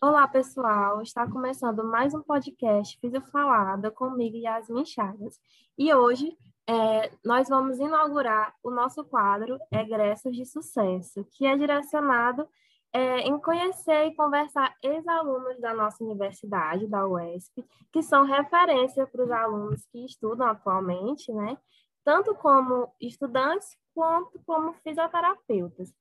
Olá, pessoal! Está começando mais um podcast Fiz Falada comigo, Yasmin Chagas. E hoje é, nós vamos inaugurar o nosso quadro Egressos de Sucesso, que é direcionado é, em conhecer e conversar ex-alunos da nossa universidade, da UESP, que são referência para os alunos que estudam atualmente, né? Tanto como estudantes quanto como fisioterapeutas.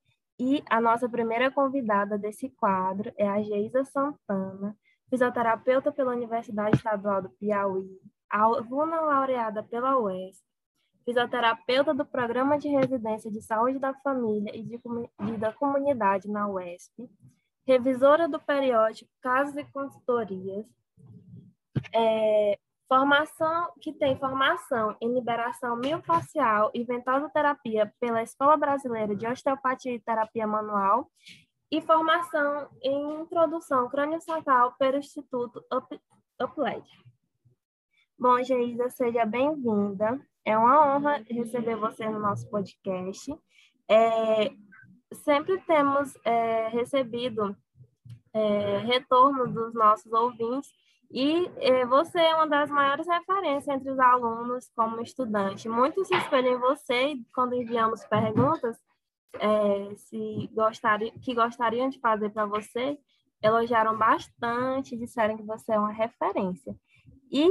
E a nossa primeira convidada desse quadro é a Geisa Santana, fisioterapeuta pela Universidade Estadual do Piauí, aluna laureada pela UES, fisioterapeuta do Programa de Residência de Saúde da Família e de, de, da Comunidade na UESP, revisora do periódico Casos e Consultorias, é, Formação que tem formação em liberação miofacial e ventosoterapia pela Escola Brasileira de Osteopatia e Terapia Manual e formação em introdução crânio-sacral pelo Instituto Upled. Bom, Geisa, seja bem-vinda. É uma honra receber você no nosso podcast. É, sempre temos é, recebido é, retorno dos nossos ouvintes e eh, você é uma das maiores referências entre os alunos como estudante. Muitos se espelham em você e quando enviamos perguntas eh, se gostariam, que gostariam de fazer para você, elogiaram bastante, disseram que você é uma referência. E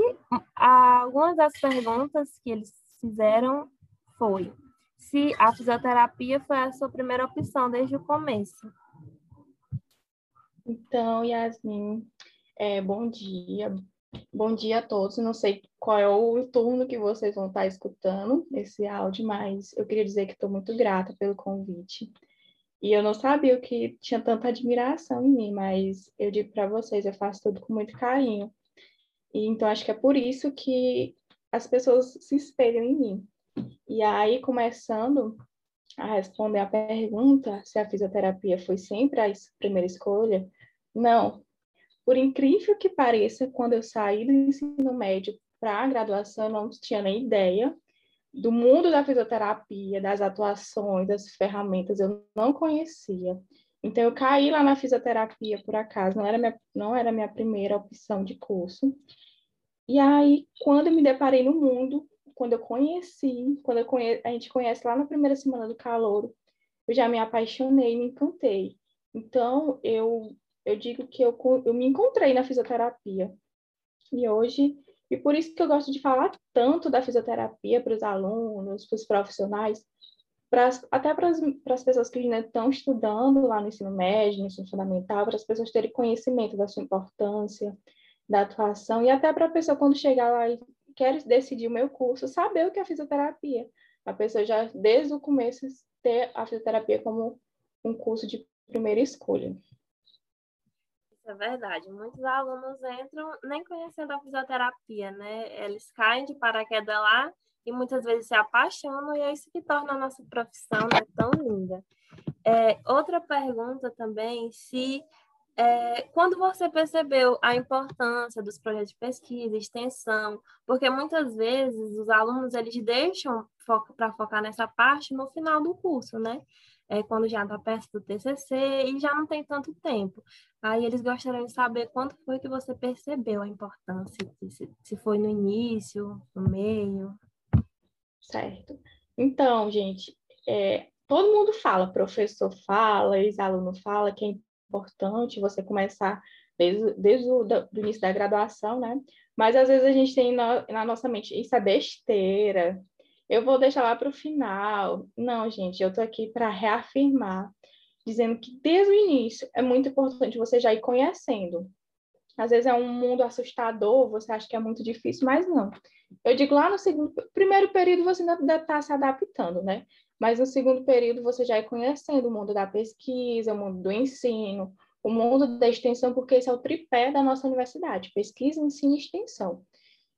algumas das perguntas que eles fizeram foi se a fisioterapia foi a sua primeira opção desde o começo. Então, Yasmin, é, bom dia. Bom dia a todos. Não sei qual é o turno que vocês vão estar escutando esse áudio, mas eu queria dizer que estou muito grata pelo convite. E eu não sabia que tinha tanta admiração em mim, mas eu digo para vocês, eu faço tudo com muito carinho. E então acho que é por isso que as pessoas se espelham em mim. E aí, começando a responder a pergunta se a fisioterapia foi sempre a primeira escolha, não, por incrível que pareça, quando eu saí do ensino médio para a graduação, eu não tinha nem ideia do mundo da fisioterapia, das atuações, das ferramentas, eu não conhecia. Então, eu caí lá na fisioterapia, por acaso, não era minha, não era minha primeira opção de curso. E aí, quando eu me deparei no mundo, quando eu conheci, quando eu conhe... a gente conhece lá na primeira semana do calor, eu já me apaixonei, me encantei. Então, eu eu digo que eu, eu me encontrei na fisioterapia. E hoje, e por isso que eu gosto de falar tanto da fisioterapia para os alunos, para os profissionais, para, até para as, para as pessoas que ainda estão estudando lá no ensino médio, no ensino fundamental, para as pessoas terem conhecimento da sua importância, da atuação, e até para a pessoa, quando chegar lá e quer decidir o meu curso, saber o que é fisioterapia. A pessoa já, desde o começo, ter a fisioterapia como um curso de primeira escolha. Isso é verdade. Muitos alunos entram nem conhecendo a fisioterapia, né? Eles caem de paraquedas lá e muitas vezes se apaixonam, e é isso que torna a nossa profissão né, tão linda. É, outra pergunta também, se é, quando você percebeu a importância dos projetos de pesquisa, extensão, porque muitas vezes os alunos eles deixam para focar nessa parte no final do curso, né? É, quando já está perto do TCC e já não tem tanto tempo. Aí eles gostariam de saber quando foi que você percebeu a importância, se, se foi no início, no meio. Certo. Então, gente, é, todo mundo fala, professor fala, ex-aluno fala que é importante você começar desde, desde o do, início da graduação, né? Mas às vezes a gente tem na, na nossa mente, isso é besteira, eu vou deixar lá para o final. Não, gente, eu estou aqui para reafirmar, dizendo que desde o início é muito importante você já ir conhecendo. Às vezes é um mundo assustador, você acha que é muito difícil, mas não. Eu digo lá no segundo, primeiro período você ainda está se adaptando, né? Mas no segundo período você já ir conhecendo o mundo da pesquisa, o mundo do ensino, o mundo da extensão, porque esse é o tripé da nossa universidade: pesquisa, ensino e extensão.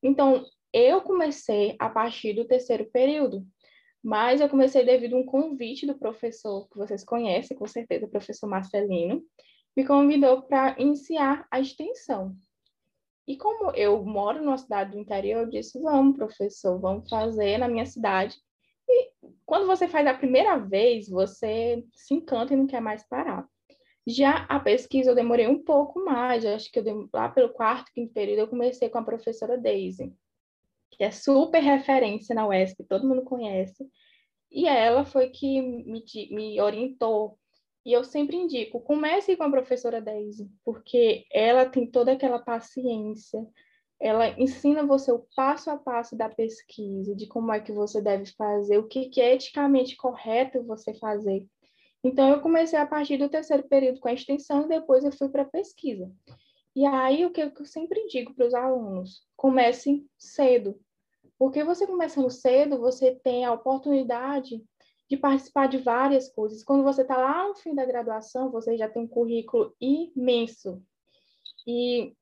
Então, eu comecei a partir do terceiro período, mas eu comecei devido a um convite do professor, que vocês conhecem, com certeza, o professor Marcelino, me convidou para iniciar a extensão. E como eu moro numa cidade do interior, eu disse: vamos, professor, vamos fazer na minha cidade. E quando você faz a primeira vez, você se encanta e não quer mais parar. Já a pesquisa eu demorei um pouco mais, acho que eu lá pelo quarto, quinto período, eu comecei com a professora Daisy, que é super referência na UESP, todo mundo conhece. E ela foi que me, me orientou. E eu sempre indico, comece com a professora Daisy, porque ela tem toda aquela paciência, ela ensina você o passo a passo da pesquisa, de como é que você deve fazer, o que, que é eticamente correto você fazer. Então, eu comecei a partir do terceiro período com a extensão e depois eu fui para a pesquisa. E aí, o que eu sempre digo para os alunos? Comece cedo. Porque você começando cedo, você tem a oportunidade de participar de várias coisas. Quando você está lá no fim da graduação, você já tem um currículo imenso. E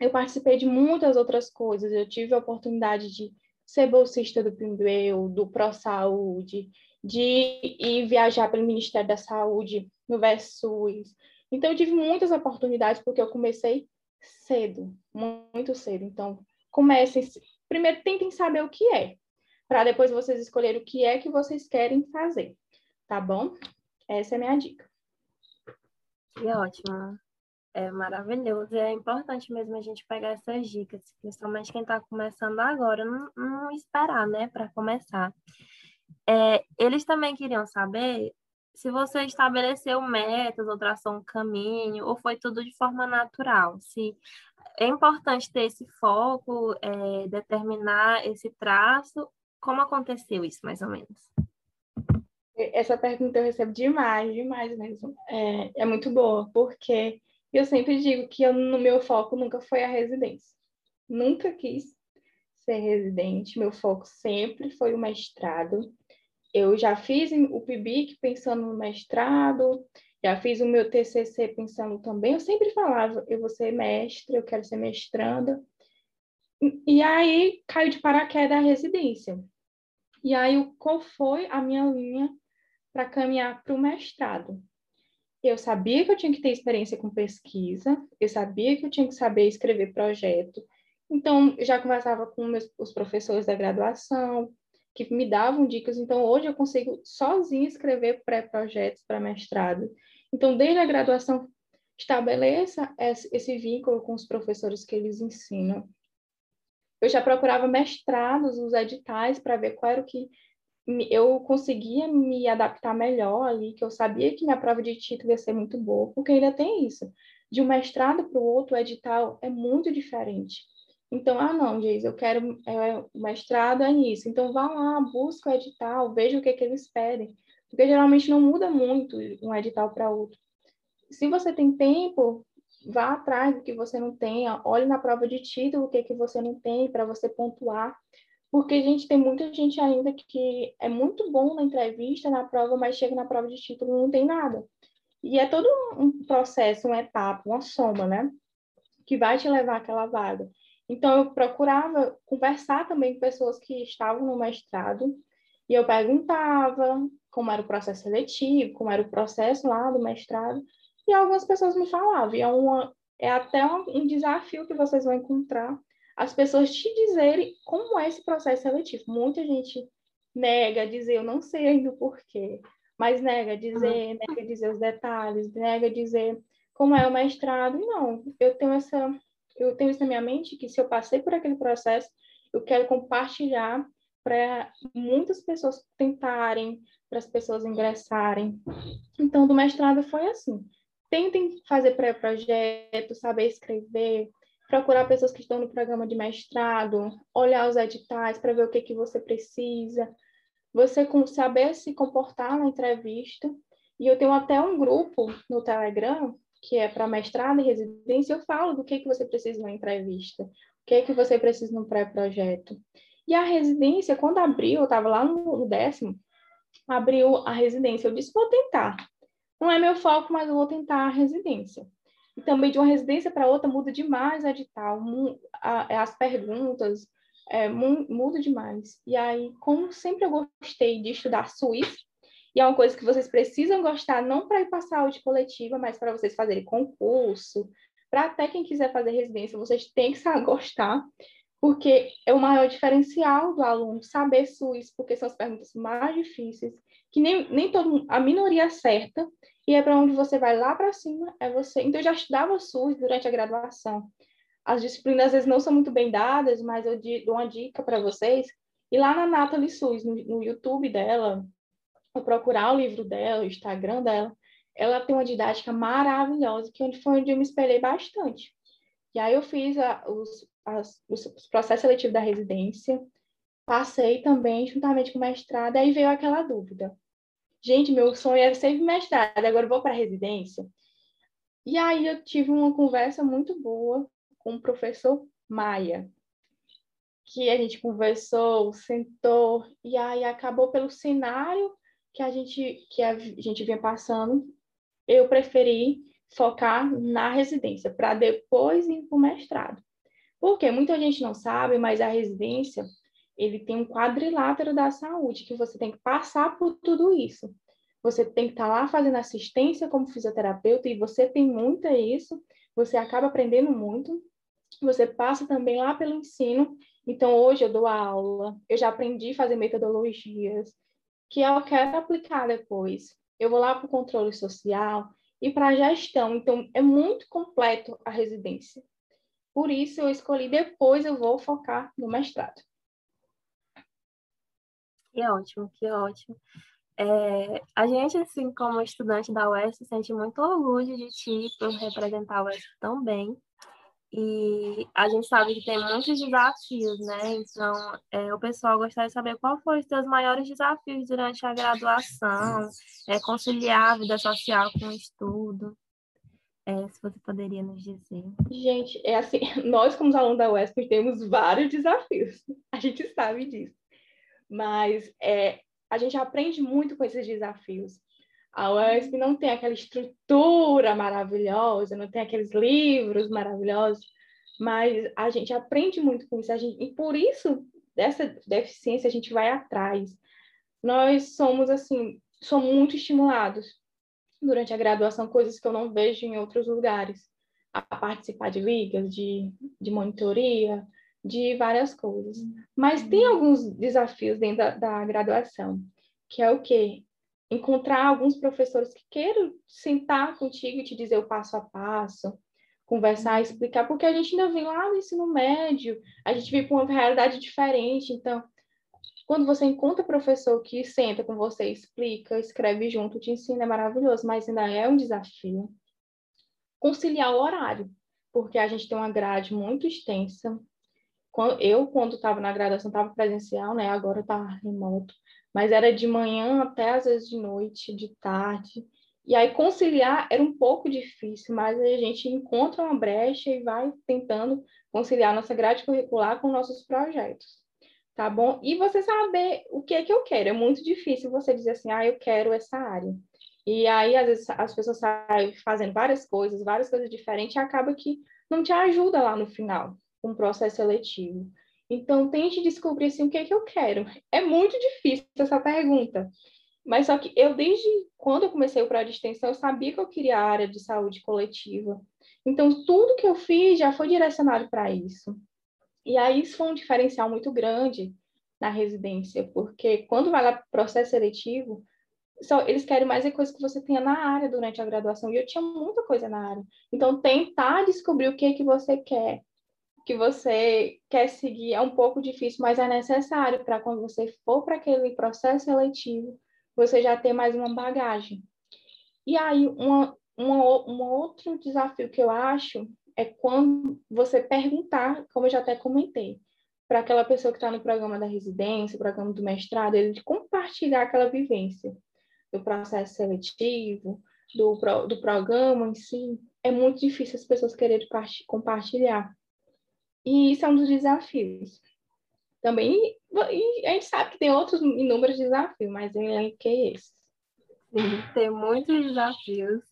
eu participei de muitas outras coisas. Eu tive a oportunidade de ser bolsista do Pinduel, do ProSaúde, de ir viajar pelo Ministério da Saúde no VESUS. Então, eu tive muitas oportunidades porque eu comecei cedo, muito cedo. Então, comecem, primeiro tentem saber o que é, para depois vocês escolherem o que é que vocês querem fazer, tá bom? Essa é a minha dica. Que ótimo. É maravilhoso. É importante mesmo a gente pegar essas dicas, principalmente quem está começando agora, não, não esperar, né, para começar. É, eles também queriam saber se você estabeleceu métodos ou traçou um caminho, ou foi tudo de forma natural. Se é importante ter esse foco, é, determinar esse traço. Como aconteceu isso, mais ou menos? Essa pergunta eu recebo demais, demais mesmo. É, é muito boa, porque eu sempre digo que eu, no meu foco nunca foi a residência. Nunca quis ser residente, meu foco sempre foi o mestrado eu já fiz o PIBIC pensando no mestrado, já fiz o meu TCC pensando também. Eu sempre falava, eu vou ser mestre, eu quero ser mestranda. E aí caiu de paraquedas a residência. E aí, qual foi a minha linha para caminhar para o mestrado? Eu sabia que eu tinha que ter experiência com pesquisa, eu sabia que eu tinha que saber escrever projeto. Então, eu já conversava com meus, os professores da graduação, que me davam dicas. Então, hoje eu consigo sozinha escrever pré-projetos para mestrado. Então, desde a graduação, estabeleça esse vínculo com os professores que eles ensinam. Eu já procurava mestrados, os editais, para ver qual era o que eu conseguia me adaptar melhor ali, que eu sabia que minha prova de título ia ser muito boa, porque ainda tem isso. De um mestrado para o outro, o edital é muito diferente. Então, ah, não, Geis, eu quero é, mestrado é nisso. Então, vá lá, busca o edital, veja o que, é que eles pedem. Porque geralmente não muda muito um edital para outro. Se você tem tempo, vá atrás do que você não tem, olhe na prova de título o que, é que você não tem para você pontuar. Porque, gente, tem muita gente ainda que é muito bom na entrevista, na prova, mas chega na prova de título e não tem nada. E é todo um processo, uma etapa, uma soma, né? Que vai te levar àquela vaga. Então, eu procurava conversar também com pessoas que estavam no mestrado, e eu perguntava como era o processo seletivo, como era o processo lá do mestrado, e algumas pessoas me falavam. E é, uma, é até um, desafio que vocês vão encontrar as pessoas te dizerem como é esse processo seletivo. Muita gente nega dizer, eu não sei ainda o porquê, mas nega dizer, nega dizer os detalhes, nega dizer como é o mestrado. Não, eu tenho essa eu tenho isso na minha mente que se eu passei por aquele processo, eu quero compartilhar para muitas pessoas tentarem, para as pessoas ingressarem. Então, do mestrado foi assim. Tentem fazer pré-projeto, saber escrever, procurar pessoas que estão no programa de mestrado, olhar os editais para ver o que, que você precisa, você saber se comportar na entrevista. E eu tenho até um grupo no Telegram que é para mestrado e residência, eu falo do que, que você precisa na entrevista, o que, que você precisa no pré-projeto. E a residência, quando abriu, eu estava lá no, no, décimo, abriu a residência. Eu disse, vou tentar. Não é meu foco, mas eu vou tentar a residência. E também de uma residência para outra muda demais a edital, é, as perguntas, é, muda demais. E aí, como sempre eu gostei de estudar Suíça, e é uma coisa que vocês precisam gostar, não para ir para a saúde coletiva, mas para vocês fazerem concurso, para até quem quiser fazer residência, vocês têm que gostar. porque é o maior diferencial do aluno saber SUS, porque são as perguntas mais difíceis, que nem, nem todo a minoria acerta, e é para onde você vai lá para cima, é você. Então, eu já estudava SUS durante a graduação. As disciplinas às vezes não são muito bem dadas, mas eu dou uma dica para vocês. E lá na Nathalie SUS, no, no YouTube dela, procurar o livro dela, o Instagram dela, ela tem uma didática maravilhosa, que é foi onde eu me espelhei bastante. E aí eu fiz a, os, as, os processos seletivos da residência, passei também juntamente com o mestrado, aí veio aquela dúvida. Gente, meu sonho era sempre mestrado, agora vou para a residência. E aí eu tive uma conversa muito boa com o professor Maia, que a gente conversou, sentou, e aí acabou pelo cenário que a gente, que a gente vinha passando, eu preferi focar na residência, para depois ir para o mestrado. Porque muita gente não sabe, mas a residência ele tem um quadrilátero da saúde, que você tem que passar por tudo isso. Você tem que estar tá lá fazendo assistência como fisioterapeuta, e você tem muito isso, você acaba aprendendo muito. Você passa também lá pelo ensino. Então, hoje eu dou aula, eu já aprendi a fazer metodologias, que eu quero aplicar depois. Eu vou lá para o controle social, e para a gestão. Então, é muito completo a residência. Por isso, eu escolhi depois, eu vou focar no mestrado. Que ótimo, que ótimo. É, a gente, assim, como estudante da UES, sente muito orgulho de ti por representar a UES tão bem. E a gente sabe que tem muitos desafios, né? Então, é, o pessoal gostaria de saber qual foram os seus maiores desafios durante a graduação, é, conciliar a vida social com o estudo. É, se você poderia nos dizer. Gente, é assim, nós como alunos da UESP temos vários desafios, a gente sabe disso. Mas é, a gente aprende muito com esses desafios. A UESP não tem aquela estrutura maravilhosa, não tem aqueles livros maravilhosos, mas a gente aprende muito com isso, gente, e por isso, dessa deficiência, a gente vai atrás. Nós somos, assim, somos muito estimulados durante a graduação, coisas que eu não vejo em outros lugares, a participar de ligas, de, de monitoria, de várias coisas. Mas tem uhum. alguns desafios dentro da, da graduação, que é o quê? Encontrar alguns professores que queiram sentar contigo e te dizer o passo a passo, conversar, uhum. explicar, porque a gente ainda vem lá no ensino médio, a gente vive com uma realidade diferente, então quando você encontra professor que senta com você, explica, escreve junto, te ensina, é maravilhoso, mas ainda é um desafio. Conciliar o horário, porque a gente tem uma grade muito extensa. Eu, quando estava na graduação, estava presencial, né? Agora está remoto mas era de manhã até às vezes de noite, de tarde. E aí conciliar era um pouco difícil, mas a gente encontra uma brecha e vai tentando conciliar nossa grade curricular com nossos projetos. Tá bom? E você saber o que é que eu quero. É muito difícil você dizer assim, ah, eu quero essa área. E aí, às vezes, as pessoas saem fazendo várias coisas, várias coisas diferentes, e acaba que não te ajuda lá no final, com um processo seletivo. Então, tente descobrir assim, o que é que eu quero. É muito difícil essa pergunta. Mas só que eu, desde quando eu comecei o pré de extensão, eu sabia que eu queria a área de saúde coletiva. Então, tudo que eu fiz já foi direcionado para isso. E aí, isso foi um diferencial muito grande na residência, porque quando vai lá para o processo seletivo, só, eles querem mais é coisa que você tenha na área durante a graduação. E eu tinha muita coisa na área. Então, tentar descobrir o que é que você quer que você quer seguir é um pouco difícil, mas é necessário para quando você for para aquele processo seletivo, você já ter mais uma bagagem. E aí, uma, uma, um outro desafio que eu acho é quando você perguntar, como eu já até comentei, para aquela pessoa que está no programa da residência, programa do mestrado, ele compartilhar aquela vivência do processo seletivo, do, do programa em si. É muito difícil as pessoas quererem compartilhar. E isso é um dos desafios. Também, a gente sabe que tem outros inúmeros desafios, mas eu elenquei esse. Tem muitos desafios.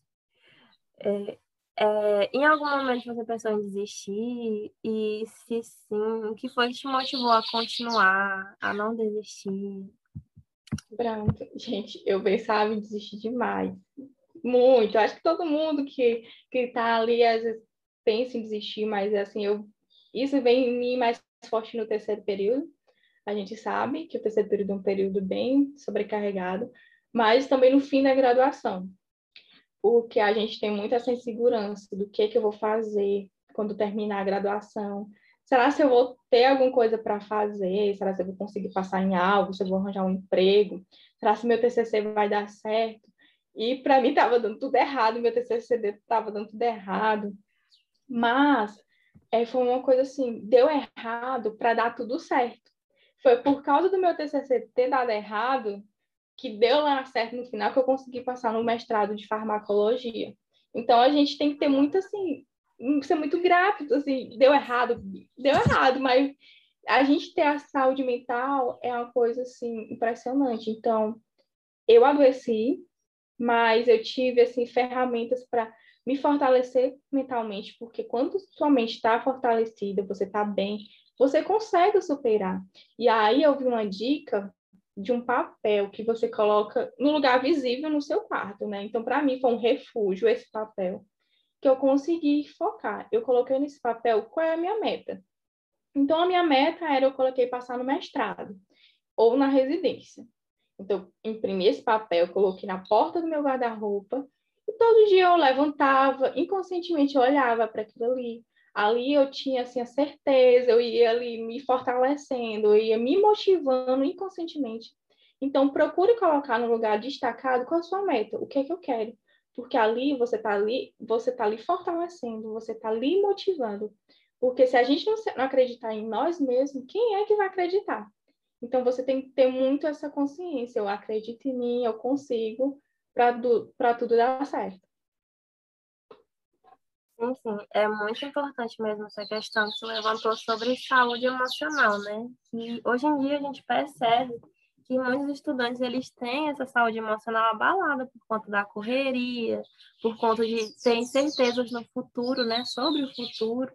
É, é, em algum momento você pensou em desistir? E se sim, o que foi que te motivou a continuar, a não desistir? Pronto, gente, eu pensava em desistir demais. Muito. Acho que todo mundo que, que tá ali, às vezes, pensa em desistir, mas assim, eu isso vem em mim mais forte no terceiro período. A gente sabe que o terceiro período é um período bem sobrecarregado, mas também no fim da graduação, porque a gente tem muita essa insegurança do que, que eu vou fazer quando terminar a graduação. Será se eu vou ter alguma coisa para fazer? Será se eu vou conseguir passar em algo? Se eu vou arranjar um emprego? Será se meu TCC vai dar certo? E para mim estava dando tudo errado, meu TCC estava dando tudo errado. Mas é, foi uma coisa assim, deu errado para dar tudo certo. Foi por causa do meu TCC ter dado errado que deu lá certo no final que eu consegui passar no mestrado de farmacologia. Então a gente tem que ter muito assim, ser muito grato, assim, deu errado, deu errado, mas a gente ter a saúde mental é uma coisa assim impressionante. Então, eu adoeci, mas eu tive assim ferramentas para me fortalecer mentalmente, porque quando sua mente está fortalecida, você está bem, você consegue superar. E aí eu vi uma dica de um papel que você coloca no lugar visível no seu quarto, né? Então, para mim, foi um refúgio esse papel, que eu consegui focar. Eu coloquei nesse papel qual é a minha meta. Então, a minha meta era, eu coloquei passar no mestrado ou na residência. Então, imprimi esse papel, coloquei na porta do meu guarda-roupa todo dia eu levantava, inconscientemente eu olhava para aquilo ali, ali eu tinha assim a certeza, eu ia ali me fortalecendo, eu ia me motivando inconscientemente. Então procure colocar no lugar destacado é a sua meta, o que é que eu quero, porque ali você está ali, você está ali fortalecendo, você está ali motivando. Porque se a gente não, não acreditar em nós mesmos, quem é que vai acreditar? Então você tem que ter muito essa consciência. Eu acredito em mim, eu consigo, para tudo dar certo. Sim, sim, é muito importante mesmo essa questão que você levantou sobre saúde emocional, né? E hoje em dia a gente percebe que muitos estudantes eles têm essa saúde emocional abalada por conta da correria, por conta de ter incertezas no futuro, né, sobre o futuro.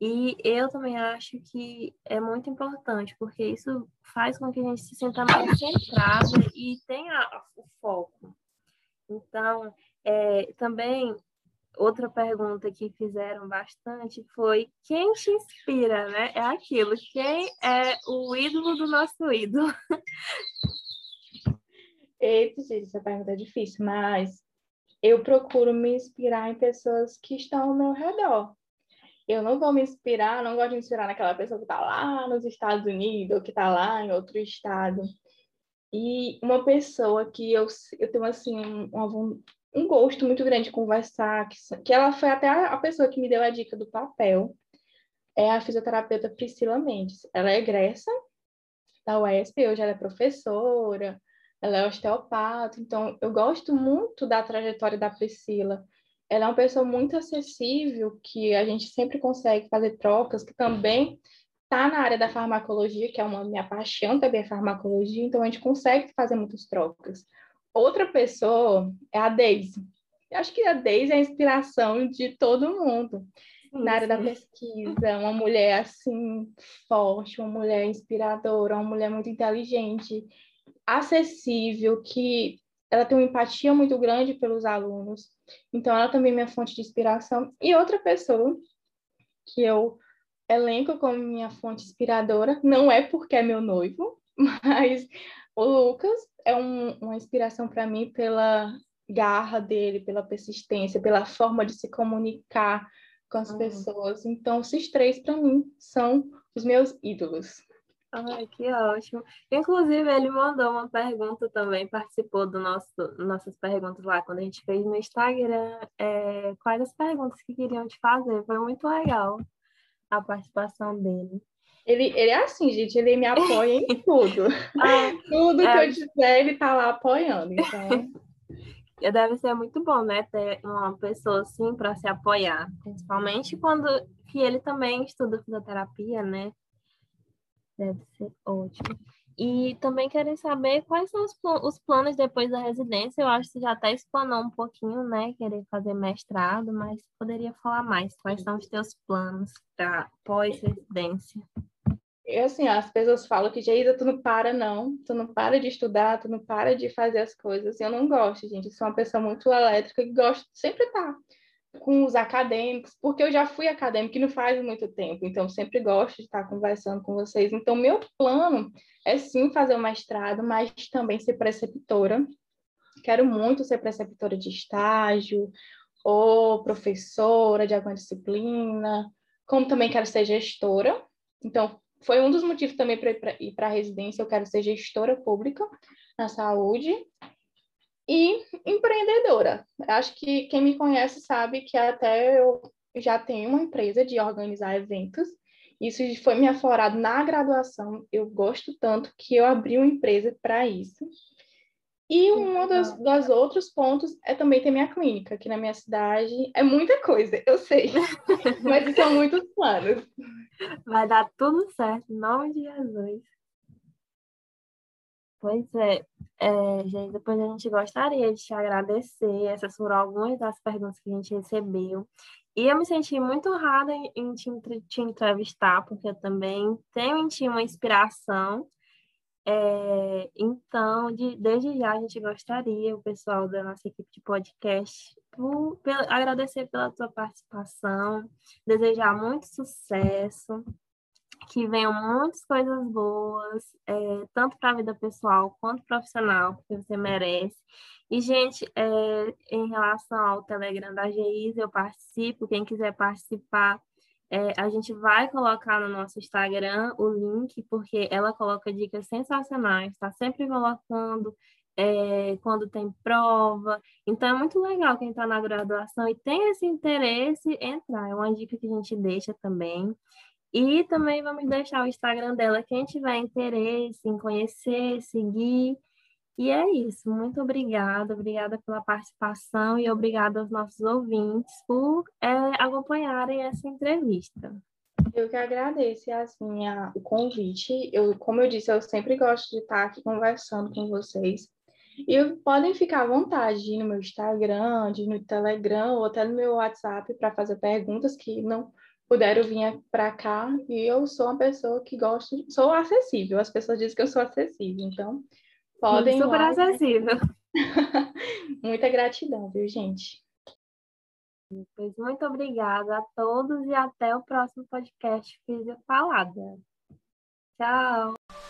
E eu também acho que é muito importante, porque isso faz com que a gente se sinta mais centrada e tenha o foco. Então, é, também outra pergunta que fizeram bastante foi quem te inspira, né? É aquilo, quem é o ídolo do nosso ídolo? Eita, essa pergunta é difícil, mas eu procuro me inspirar em pessoas que estão ao meu redor. Eu não vou me inspirar, não gosto de me inspirar naquela pessoa que está lá nos Estados Unidos ou que está lá em outro estado. E uma pessoa que eu, eu tenho assim um, um gosto muito grande de conversar, que, que ela foi até a, a pessoa que me deu a dica do papel, é a fisioterapeuta Priscila Mendes. Ela é egressa da UESP, hoje ela é professora, ela é osteopata, então eu gosto muito da trajetória da Priscila. Ela é uma pessoa muito acessível, que a gente sempre consegue fazer trocas, que também está na área da farmacologia, que é uma minha paixão também é farmacologia, então a gente consegue fazer muitas trocas. Outra pessoa é a Daisy. Eu acho que a Daisy é a inspiração de todo mundo na área da pesquisa. Uma mulher assim forte, uma mulher inspiradora, uma mulher muito inteligente, acessível, que ela tem uma empatia muito grande pelos alunos. Então, ela também é minha fonte de inspiração. E outra pessoa que eu elenco como minha fonte inspiradora, não é porque é meu noivo, mas o Lucas é um, uma inspiração para mim pela garra dele, pela persistência, pela forma de se comunicar com as uhum. pessoas. Então, esses três, para mim, são os meus ídolos. Ai, que ótimo. Inclusive, ele mandou uma pergunta também, participou do nosso nossas perguntas lá quando a gente fez no Instagram. É, quais as perguntas que queriam te fazer? Foi muito legal a participação dele. Ele, ele é assim, gente, ele me apoia em tudo. Ah, tudo é... que eu disser, ele tá lá apoiando. Então. Deve ser muito bom, né? Ter uma pessoa assim para se apoiar. Principalmente quando que ele também estuda fisioterapia, né? Deve ser ótimo. E também querem saber quais são os, os planos depois da residência. Eu acho que já até explanou um pouquinho, né? Querer fazer mestrado, mas poderia falar mais. Quais são os teus planos para pós-residência? E assim, as pessoas falam que, Geisa, tu não para, não. Tu não para de estudar, tu não para de fazer as coisas. Eu não gosto, gente. Eu sou uma pessoa muito elétrica e gosto sempre estar com os acadêmicos, porque eu já fui acadêmica e não faz muito tempo, então sempre gosto de estar conversando com vocês. Então, meu plano é sim fazer o mestrado, mas também ser preceptora. Quero muito ser preceptora de estágio, ou professora de alguma disciplina, como também quero ser gestora. Então, foi um dos motivos também para ir para a residência, eu quero ser gestora pública na saúde e empreendedora. Acho que quem me conhece sabe que até eu já tenho uma empresa de organizar eventos. Isso foi me aflorado na graduação. Eu gosto tanto que eu abri uma empresa para isso. E um dos, dos outros pontos é também ter minha clínica aqui na minha cidade. É muita coisa, eu sei. Mas são muitos planos. Vai dar tudo certo, em nome de Jesus. Pois é, é, gente, depois a gente gostaria de te agradecer. Essas foram algumas das perguntas que a gente recebeu. E eu me senti muito honrada em, te, te, entrevistar, porque eu também tenho em ti uma inspiração. É, então, de, desde já, a gente gostaria, o pessoal da nossa equipe de podcast, por, agradecer pela tua participação, desejar muito sucesso que venham muitas coisas boas, é, tanto para a vida pessoal quanto profissional, porque você merece. E, gente, é, em relação ao Telegram da GIS, eu participo. Quem quiser participar, é, a gente vai colocar no nosso Instagram o link, porque ela coloca dicas sensacionais, está sempre colocando é, quando tem prova. Então, é muito legal quem está na graduação e tem esse interesse entrar. É uma dica que a gente deixa também. E também vamos deixar o Instagram dela, quem tiver interesse em conhecer, seguir. E é isso. Muito obrigada, obrigada pela participação e obrigada aos nossos ouvintes por é, acompanharem essa entrevista. Eu que agradeço, Yasmin, o convite. Eu, como eu disse, eu sempre gosto de estar aqui conversando com vocês. E podem ficar à vontade no meu Instagram, no Telegram ou até no meu WhatsApp para fazer perguntas que não puderam vir para cá e eu sou uma pessoa que gosto, sou acessível. As pessoas dizem que eu sou acessível, então podem. Super lá, acessível. Muita gratidão, viu, gente? Pois muito obrigada a todos e até o próximo podcast Física Falada. Tchau!